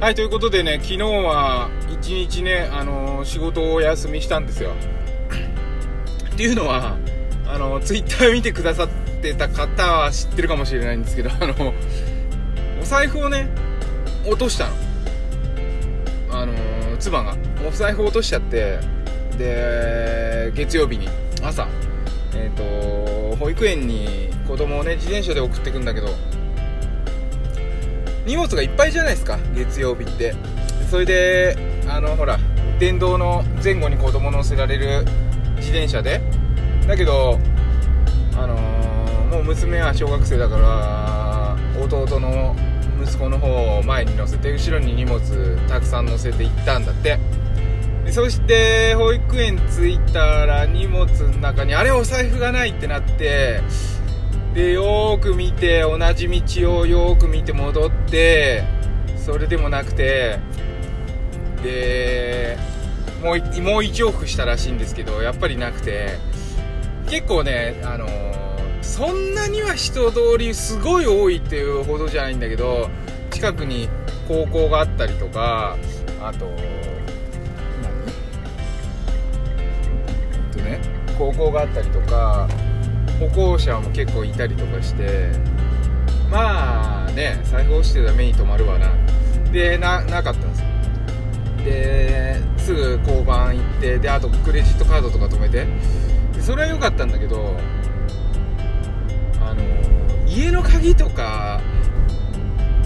はい、ということでね、昨日は一日ね、あのー仕事をお休みしたんですよ。っていうのは、あのツイッター見てくださってた方は知ってるかもしれないんですけど、あのお財布をね、落としたの。あのー妻が。お財布落としちゃって、で、月曜日に、朝、えっ、と、保育園に子供をね、自転車で送ってくんだけど、荷物がいっぱいじゃないですか月曜日って。それであのほら電動の前後に子供乗せられる自転車で。だけどあのーもう娘は小学生だから弟の息子の方を前に乗せて後ろに荷物たくさん乗せて行ったんだって。でそして保育園着いたら荷物の中にあれお財布がないってなってでよーく見て同じ道をよーく見て戻ってそれでもなくてでもうもう1往復したらしいんですけどやっぱりなくて結構ねあのーそんなには人通りすごい多いっていうほどじゃないんだけど近くに高校があったりとかあと何？えっとね高校があったりとか歩行者も結構いたりとかしてまあね財布落ちてたら目に留まるわな。でななかったんですよ。ですぐ交番行ってであとクレジットカードとか止めて。でそれは良かったんだけどあの家の鍵とか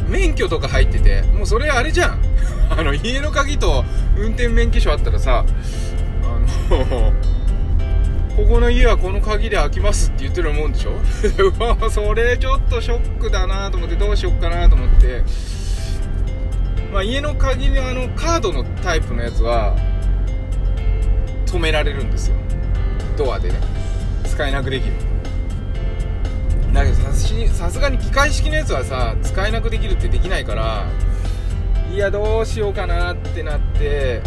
免許とか入っててもうそれあれじゃん。あの家の鍵と運転免許証あったらさあのここの家はこの鍵で開きますって言ってるもんでしょ？それちょっとショックだなと思ってどうしよっかなと思って。まあ家の鍵のあのカードのタイプのやつは止められるんですよ。ドアでね。使えなくできる。だけどさすさすがに機械式のやつはさ使えなくできるってできないからいやどうしようかなってなって。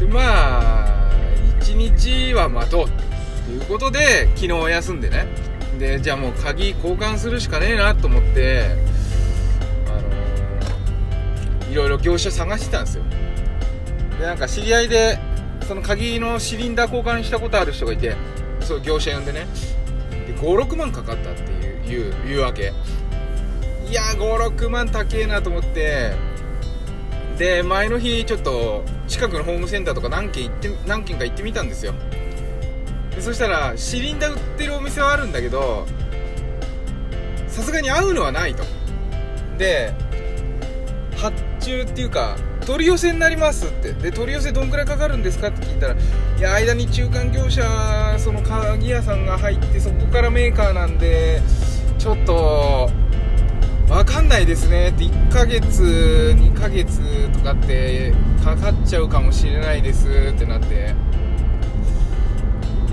でまあ1日は待とう？っていうことで昨日休んでね。でじゃあもう鍵交換するしかねえなと思ってあのーいろいろ業者探してたんですよ。でなんか知り合いでその鍵のシリンダー交換したことある人がいてそう業者呼んでね。で56万かかったっていういういうわけ。いや56万高えなと思ってで前の日ちょっと近くのホームセンターとか何軒行って何軒か行ってみたんですよ。でそしたらシリンダー売ってるお店はあるんだけどさすがに合うのはないと。で発注っていうか取り寄せになりますって。で取り寄せどんくらいかかるんですかって聞いたらいや間に中間業者その鍵屋さんが入ってそこからメーカーなんでちょっとないですね。って1ヶ月2ヶ月とかってかかっちゃうかもしれないですってなって。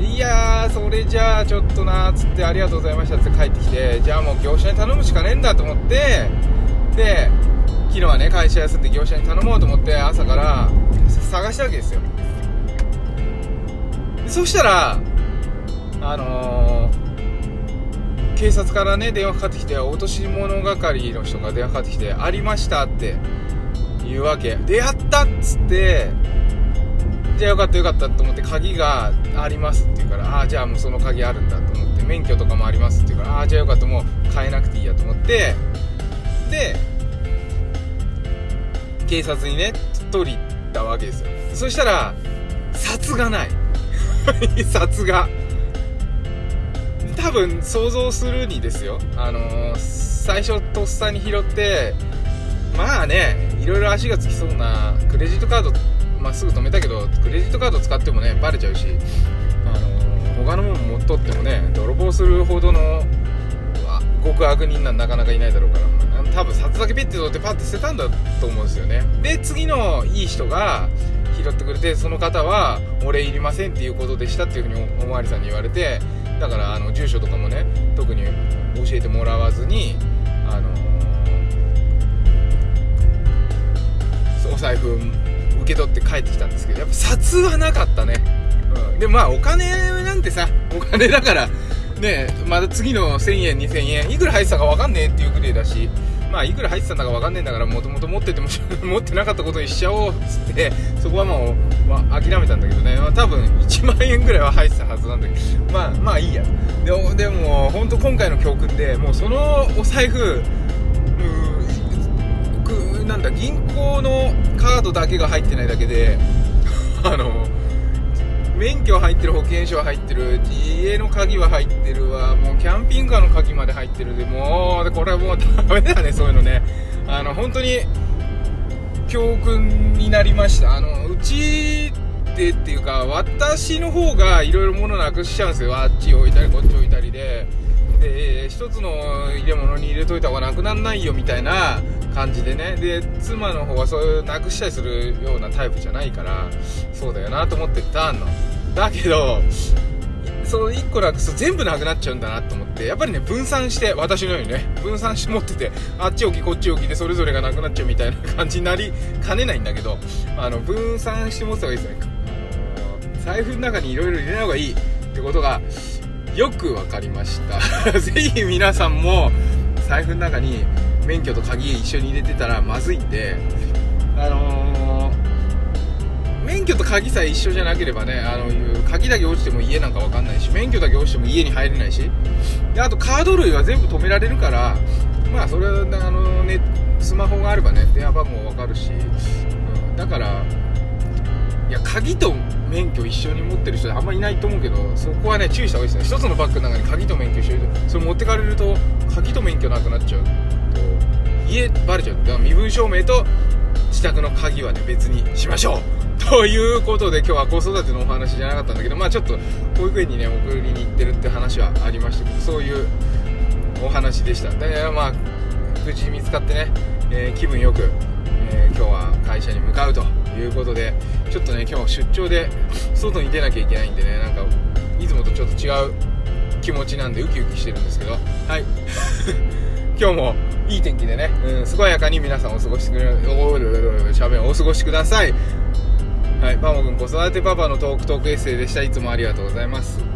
いやーそれじゃあちょっとなーっつってありがとうございましたって帰ってきて。じゃあもう業者に頼むしかねえんだと思って。で昨日はね会社休んで業者に頼もうと思って朝から探したわけですよ。でそしたらあのー警察からね電話かかってきて落とし物係の人が電話かかってきて「ありました」って言うわけ。でやったっつってじゃあよかったよかったと思って鍵がありますって言うからああじゃあもうその鍵あるんだと思って免許とかもありますって言うからああじゃあよかったもう変えなくていいやと思って。で警察にね取りたわけですよ。そしたら札がない。札が。多分想像するにですよ。あのー最初とっさに拾ってまあねいろいろ足がつきそうなクレジットカードまあ、すぐ止めたけどクレジットカード使ってもねバレちゃうし、あのー他のもの持っとってもね泥棒するほどの極悪人なんなかなかいないだろうから。多分札だけピッて取ってパッて捨てたんだと思うんですよね。で次のいい人が拾ってくれてその方は「お礼いりません」っていうことでしたっていうふうにおおまわりさんに言われてだからあの住所とかもね特に教えてもらわずにあのーお財布受け取って帰ってきたんですけどやっぱ札はなかったね、うん、でまあお金なんてさお金だからねまた次の1000円2000円いくら入ってたか分かんねえっていうくらいだしまあいくら入ってたんだか分かんねえんだからもともと持ってても 持ってなかったことにしちゃおうっつってそこはもう、まあ、諦めたんだけどね、まあ、多分1万円ぐらいは入ってたはずなんだけど。まあまあいいや。ででも本当今回の教訓でもうそのお財布なんだ銀行のカードだけが入ってないだけで あの免許入ってる保険証入ってる家の鍵は入ってるわ。もうキャンピングカーの鍵まで入ってるでもうこれはもうダメだね そういうのね。あの本当に教訓になりました。あのうちでっていうか私の方がいろいろ物なくしちゃうんですよ。あっち置いたりこっち置いたりで。で一つの入れ物に入れといた方がなくなんないよみたいな感じでね。で妻の方はそういうなくしたりするようなタイプじゃないからそうだよなと思ってたの。だけどその1個なくすと全部なくなっちゃうんだなと思ってやっぱりね分散して私のようにね分散して持っててあっち置きこっち置きでそれぞれがなくなっちゃうみたいな感じになりかねないんだけどあの分散して持った方がいいですね財布の中にいろいろ入れない方がいいってことがよく分かりました。ぜひ皆さんも財布の中に免許と鍵一緒に入れてたらまずいんであのー、免許と鍵さえ一緒じゃなければねあの鍵だけ落ちても家なんか分かんないし免許だけ落ちても家に入れないしであとカード類は全部止められるからまあそれはあのねスマホがあればね電話番号分かるし、うん、だからいや鍵と免許一緒に持ってる人あんまいないと思うけどそこはね注意した方がいいですね一つのバッグの中に鍵と免許一緒にそれ持ってかれると鍵と免許なくなっちゃう。と家バレちゃう。だから身分証明と自宅の鍵はね別にしましょう。ということで今日は子育てのお話じゃなかったんだけどまあちょっと保育園にね送りに行ってるって話はありましたけどそういうお話でした。でまあ無事見つかってね、えー、気分よく、えー、今日は会社に向かうということでちょっとね今日出張で外に出なきゃいけないんでねなんかいつもとちょっと違う気持ちなんでウキウキしてるんですけどはい。今日もいい天気でね、うん、健やかに皆さんお過ごしくおしゃべんお過ごしくださいはいパモくん子育てパパのトークトークエッセイでしたいつもありがとうございます